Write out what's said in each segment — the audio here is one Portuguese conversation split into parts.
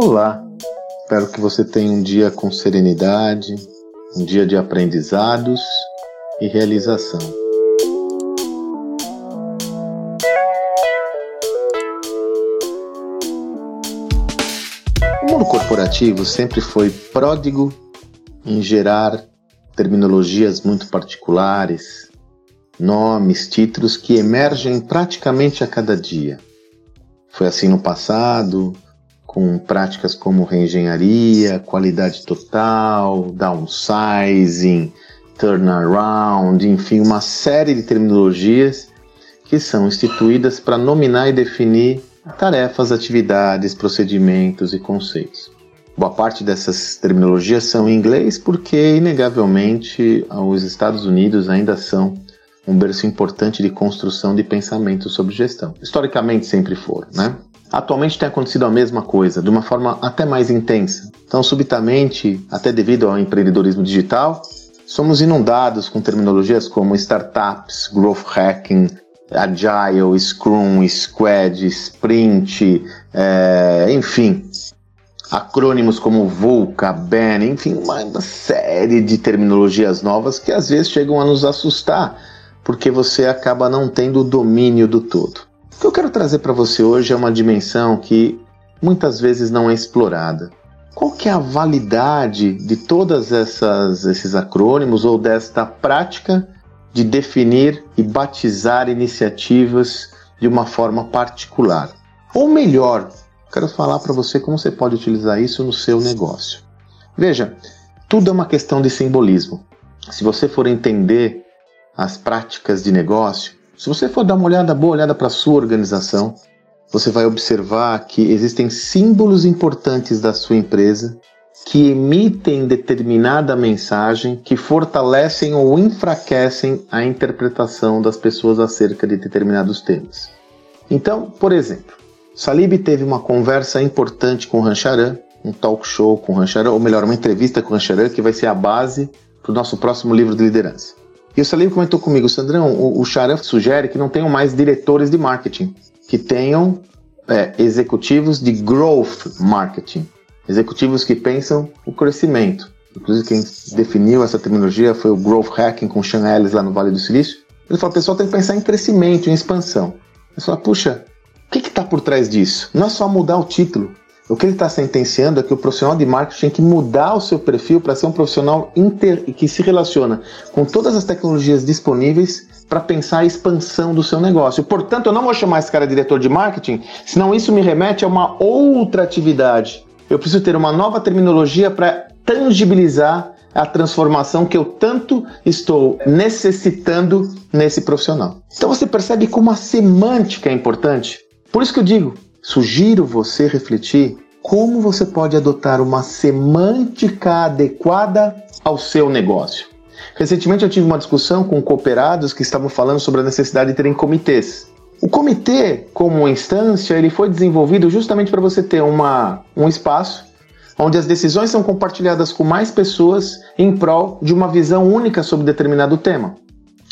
Olá, espero que você tenha um dia com serenidade, um dia de aprendizados e realização. O mundo corporativo sempre foi pródigo em gerar terminologias muito particulares, nomes, títulos que emergem praticamente a cada dia. Foi assim no passado, com práticas como reengenharia, qualidade total, downsizing, turnaround, enfim, uma série de terminologias que são instituídas para nominar e definir tarefas, atividades, procedimentos e conceitos. Boa parte dessas terminologias são em inglês porque, inegavelmente, os Estados Unidos ainda são um berço importante de construção de pensamento sobre gestão. Historicamente sempre foram, né? Atualmente tem acontecido a mesma coisa, de uma forma até mais intensa. Então, subitamente, até devido ao empreendedorismo digital, somos inundados com terminologias como startups, growth hacking, agile, scrum, squad, sprint, é, enfim, acrônimos como VUCA, BAN, enfim, uma, série de terminologias novas que às vezes chegam a nos assustar porque você acaba não tendo o domínio do todo. O que eu quero trazer para você hoje é uma dimensão que muitas vezes não é explorada. Qual que é a validade de todas essas esses acrônimos ou desta prática de definir e batizar iniciativas de uma forma particular? Ou melhor, quero falar para você como você pode utilizar isso no seu negócio. Veja, tudo é uma questão de simbolismo. Se você for entender as práticas de negócio, se você for dar uma olhada, boa olhada para a sua organização, você vai observar que existem símbolos importantes da sua empresa que emitem determinada mensagem que fortalecem ou enfraquecem a interpretação das pessoas acerca de determinados temas. Então, por exemplo, Salib teve uma conversa importante com Rancharan, um talk show com Rancharan, ou melhor, uma entrevista com Rancharan, que vai ser a base para o nosso próximo livro de liderança. E o Salim comentou comigo, Sandrão, o, o sugere que não tenham mais diretores de marketing, que tenham é, executivos de growth marketing, executivos que pensam o crescimento. Inclusive quem definiu essa terminologia foi o growth hacking com o Sean Ellis lá no Vale do Silício. Ele falou, pessoal tem que pensar em crescimento, em expansão. Eu falei, puxa, o que está por trás disso? Não é só mudar o título, o que ele está sentenciando é que o profissional de marketing tem que mudar o seu perfil para ser um profissional inter, que se relaciona com todas as tecnologias disponíveis para pensar a expansão do seu negócio. Portanto, eu não vou chamar esse cara de diretor de marketing, senão isso me remete a uma outra atividade. Eu preciso ter uma nova terminologia para tangibilizar a transformação que eu tanto estou necessitando nesse profissional. Então você percebe como a semântica é importante? Por isso que eu digo, Sugiro você refletir como você pode adotar uma semântica adequada ao seu negócio. Recentemente eu tive uma discussão com cooperados que estavam falando sobre a necessidade de terem comitês. O comitê, como instância, ele foi desenvolvido justamente para você ter uma, um espaço onde as decisões são compartilhadas com mais pessoas em prol de uma visão única sobre determinado tema.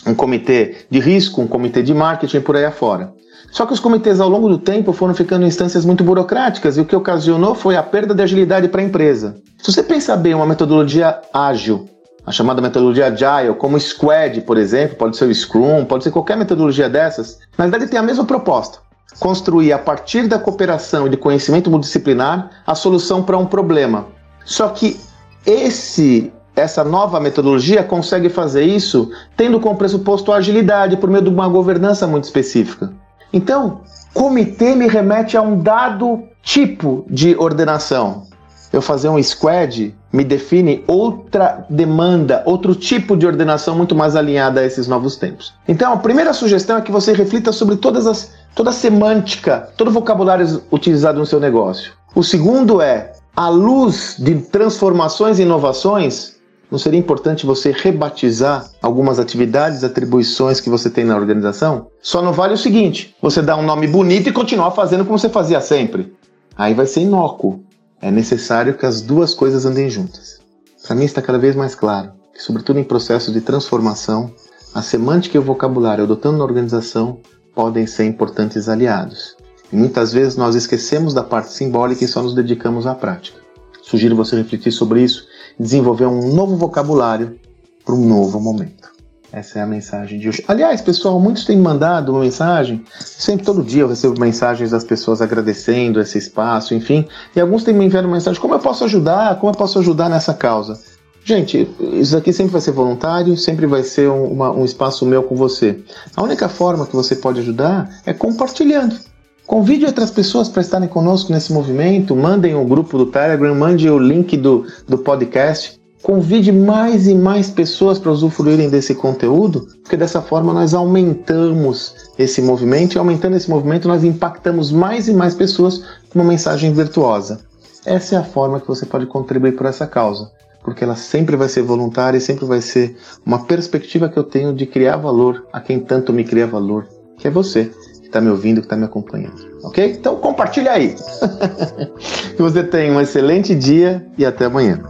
Um comitê de risco, um comitê de marketing por aí afora. Só que os comitês ao longo do tempo foram ficando em instâncias muito burocráticas e o que ocasionou foi a perda de agilidade para a empresa. Se você pensar bem uma metodologia ágil, a chamada metodologia Agile, como Squad, por exemplo, pode ser o Scrum, pode ser qualquer metodologia dessas, na verdade tem a mesma proposta. Construir a partir da cooperação e de conhecimento multidisciplinar a solução para um problema. Só que esse essa nova metodologia consegue fazer isso tendo como pressuposto a agilidade por meio de uma governança muito específica. Então, comitê me remete a um dado tipo de ordenação. Eu fazer um squad me define outra demanda, outro tipo de ordenação muito mais alinhada a esses novos tempos. Então, a primeira sugestão é que você reflita sobre todas as, toda a semântica, todo o vocabulário utilizado no seu negócio. O segundo é, à luz de transformações e inovações, não seria importante você rebatizar algumas atividades, atribuições que você tem na organização? Só não vale o seguinte: você dá um nome bonito e continuar fazendo como você fazia sempre. Aí vai ser inócuo. É necessário que as duas coisas andem juntas. Para mim está cada vez mais claro que, sobretudo em processos de transformação, a semântica e o vocabulário adotando na organização podem ser importantes aliados. E muitas vezes nós esquecemos da parte simbólica e só nos dedicamos à prática. Sugiro você refletir sobre isso desenvolver um novo vocabulário para um novo momento. Essa é a mensagem de hoje. Aliás, pessoal, muitos têm mandado uma mensagem. Sempre, todo dia eu recebo mensagens das pessoas agradecendo esse espaço, enfim. E alguns têm me enviado mensagem: como eu posso ajudar? Como eu posso ajudar nessa causa? Gente, isso aqui sempre vai ser voluntário, sempre vai ser um, uma, um espaço meu com você. A única forma que você pode ajudar é compartilhando. Convide outras pessoas para estarem conosco nesse movimento, mandem o grupo do Telegram, mande o link do, do podcast. Convide mais e mais pessoas para usufruírem desse conteúdo, porque dessa forma nós aumentamos esse movimento e aumentando esse movimento nós impactamos mais e mais pessoas com uma mensagem virtuosa. Essa é a forma que você pode contribuir por essa causa porque ela sempre vai ser voluntária e sempre vai ser uma perspectiva que eu tenho de criar valor a quem tanto me cria valor, que é você, que está me ouvindo, que está me acompanhando. Ok? Então compartilha aí. que você tenha um excelente dia e até amanhã.